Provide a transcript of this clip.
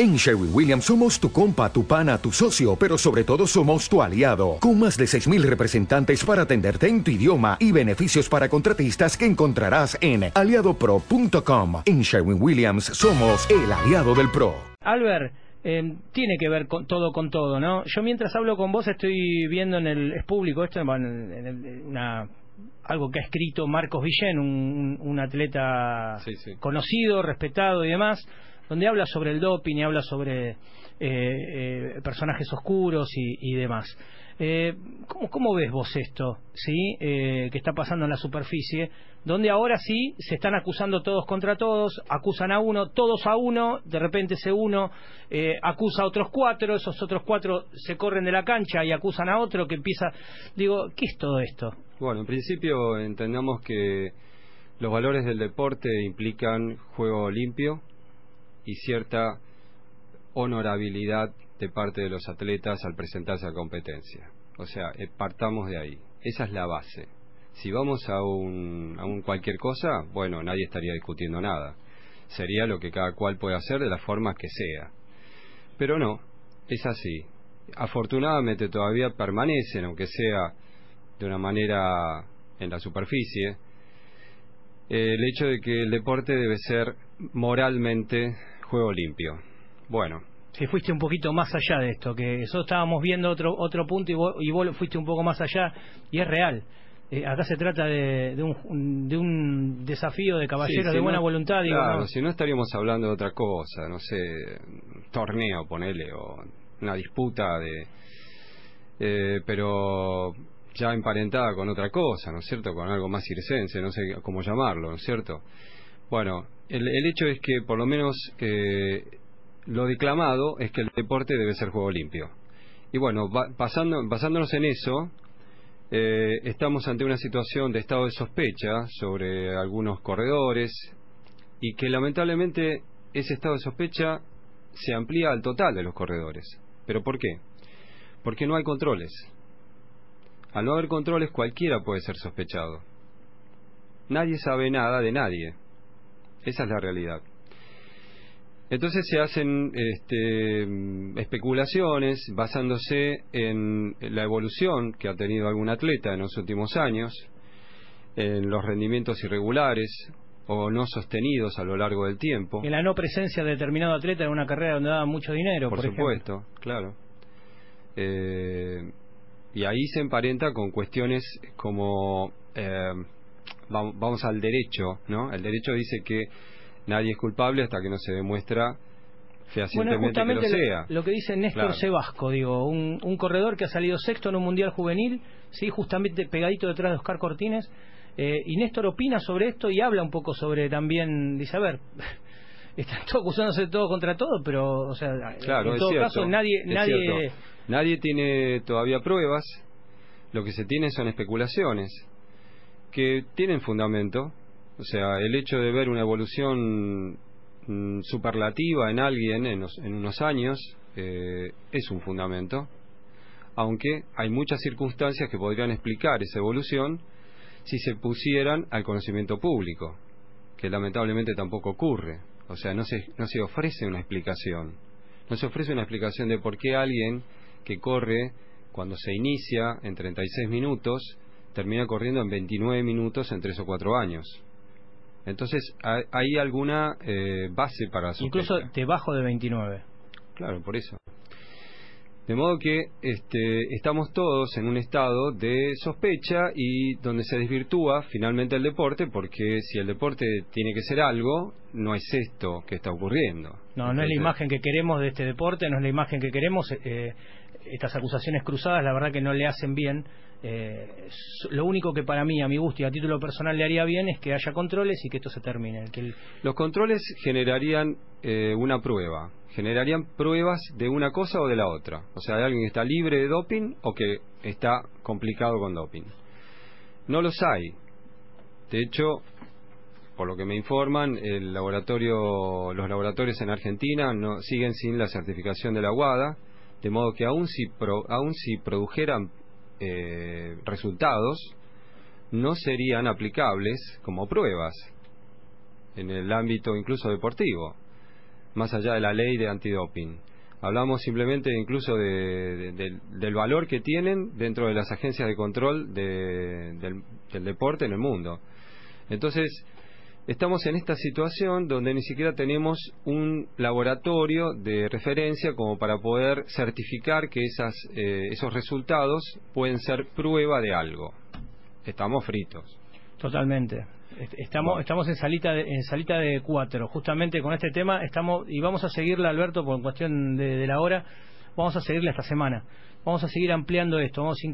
En Sherwin Williams somos tu compa, tu pana, tu socio, pero sobre todo somos tu aliado, con más de 6.000 representantes para atenderte en tu idioma y beneficios para contratistas que encontrarás en aliadopro.com. En Sherwin Williams somos el aliado del PRO. Albert, eh, tiene que ver con todo con todo, ¿no? Yo mientras hablo con vos estoy viendo en el es público esto en, el, en una algo que ha escrito Marcos Villén, un, un atleta Sí, sí. conocido, respetado y demás, donde habla sobre el doping y habla sobre eh, eh, personajes oscuros y, demás. Eh, ¿cómo, ¿Cómo ves vos esto, sí, eh, que está pasando en la superficie, donde ahora sí se están acusando todos contra todos, acusan a uno, todos a uno, de repente ese uno acusa a otros cuatro, esos otros cuatro se corren de la cancha y acusan a otro que empieza, digo, ¿qué es todo esto? Bueno, en principio entendamos que los valores del deporte implican juego limpio y cierta honorabilidad de parte de los atletas al presentarse a competencia. O sea, eh, partamos de ahí. Esa es la base. Si vamos a un, a un cualquier cosa, bueno, nadie estaría discutiendo nada. Sería lo que cada cual puede hacer de la forma que sea. Pero no, es así. Afortunadamente todavía permanecen, aunque sea de una manera en la superficie, eh, el hecho de que el deporte debe ser moralmente juego limpio. Bueno, Si fuiste un poquito más allá de esto, que nosotros estábamos viendo otro otro punto y vos, y vos fuiste un poco más allá y es real. Eh, acá se trata de, de, un, de un desafío de caballeros Sí, si de buena no- voluntad. Digo, claro, ¿no? si no estaríamos hablando de otra cosa, no sé, torneo, ponele, o una disputa de... eh, pero ya emparentada con otra cosa, ¿no es cierto? Con algo más circense, no sé cómo llamarlo, ¿no es cierto? Bueno, el, el hecho es que por lo menos eh, lo declamado es que el deporte debe ser juego limpio. Y bueno, basándonos en eso, eh, estamos ante una situación de estado de sospecha sobre algunos corredores y que lamentablemente ese estado de sospecha se amplía al total de los corredores. ¿Pero por qué? Porque no hay controles. Al no haber controles cualquiera puede ser sospechado. Nadie sabe nada de nadie. Esa es la realidad. Entonces se hacen este, especulaciones basándose en la evolución que ha tenido algún atleta en los últimos años, en los rendimientos irregulares o no sostenidos a lo largo del tiempo. En la no presencia de determinado atleta en una carrera donde daba mucho dinero, por, Por ejemplo. supuesto, claro. Eh, y ahí se emparenta con cuestiones como, eh, vamos al derecho, ¿no? El derecho dice que nadie es culpable hasta que no se demuestra Bueno, justamente que lo sea. lo que dice Néstor Claro. Sebasco, digo, un, un corredor que ha salido sexto en un mundial juvenil, sí, justamente pegadito detrás de Oscar Cortines, eh, y Néstor opina sobre esto y habla un poco sobre también, dice, a ver, están todos acusándose de todo contra todo, pero, o sea, Claro, en todo cierto, caso nadie, nadie. Nadie tiene todavía pruebas, lo que se tiene son especulaciones que tienen fundamento, o sea, el hecho de ver una evolución mm, superlativa en alguien en, unos años eh, es un fundamento, aunque hay muchas circunstancias que podrían explicar esa evolución si se pusieran al conocimiento público, que lamentablemente tampoco ocurre, o sea, no se, no se ofrece una explicación. No se ofrece una explicación de por qué alguien que corre cuando se inicia en 36 minutos termina corriendo en 29 minutos en 3 o 4 años. Entonces, ha- hay alguna eh, base para la incluso debajo de 29. Claro, por eso. De modo que este, estamos todos en un estado de sospecha y donde se desvirtúa finalmente el deporte, porque si el deporte tiene que ser algo, no es esto que está ocurriendo. No, no es la imagen que queremos de este deporte, no es la imagen que queremos. eh, estas acusaciones cruzadas, la verdad que no le hacen bien. Eh, lo único que para mí, a mi gusto y a título personal, le haría bien es que haya controles y que esto se termine. Los controles generarían eh, una prueba, generarían pruebas de una cosa o de la otra. O sea, de alguien que está libre de doping o que está complicado con doping. No los hay. De hecho, por lo que me informan, el laboratorio, los laboratorios en Argentina no siguen sin la certificación de la WADA, de modo que aun si, pro- aun si produjeran eh, resultados, no serían aplicables como pruebas en el ámbito incluso deportivo. más allá de la ley de antidoping. Hablamos simplemente incluso del valor que tienen dentro de las agencias de control del, del deporte en el mundo. Entonces, estamos en esta situación donde ni siquiera tenemos un laboratorio de referencia como para poder certificar que esas, eh, esos resultados pueden ser prueba de algo. Estamos fritos. Totalmente. Estamos, estamos en salita de, en salita de cuatro. Justamente con este tema estamos y vamos a seguirla, Alberto, por cuestión de, de la hora. Vamos a seguirla esta semana. Vamos a seguir ampliando esto. Vamos a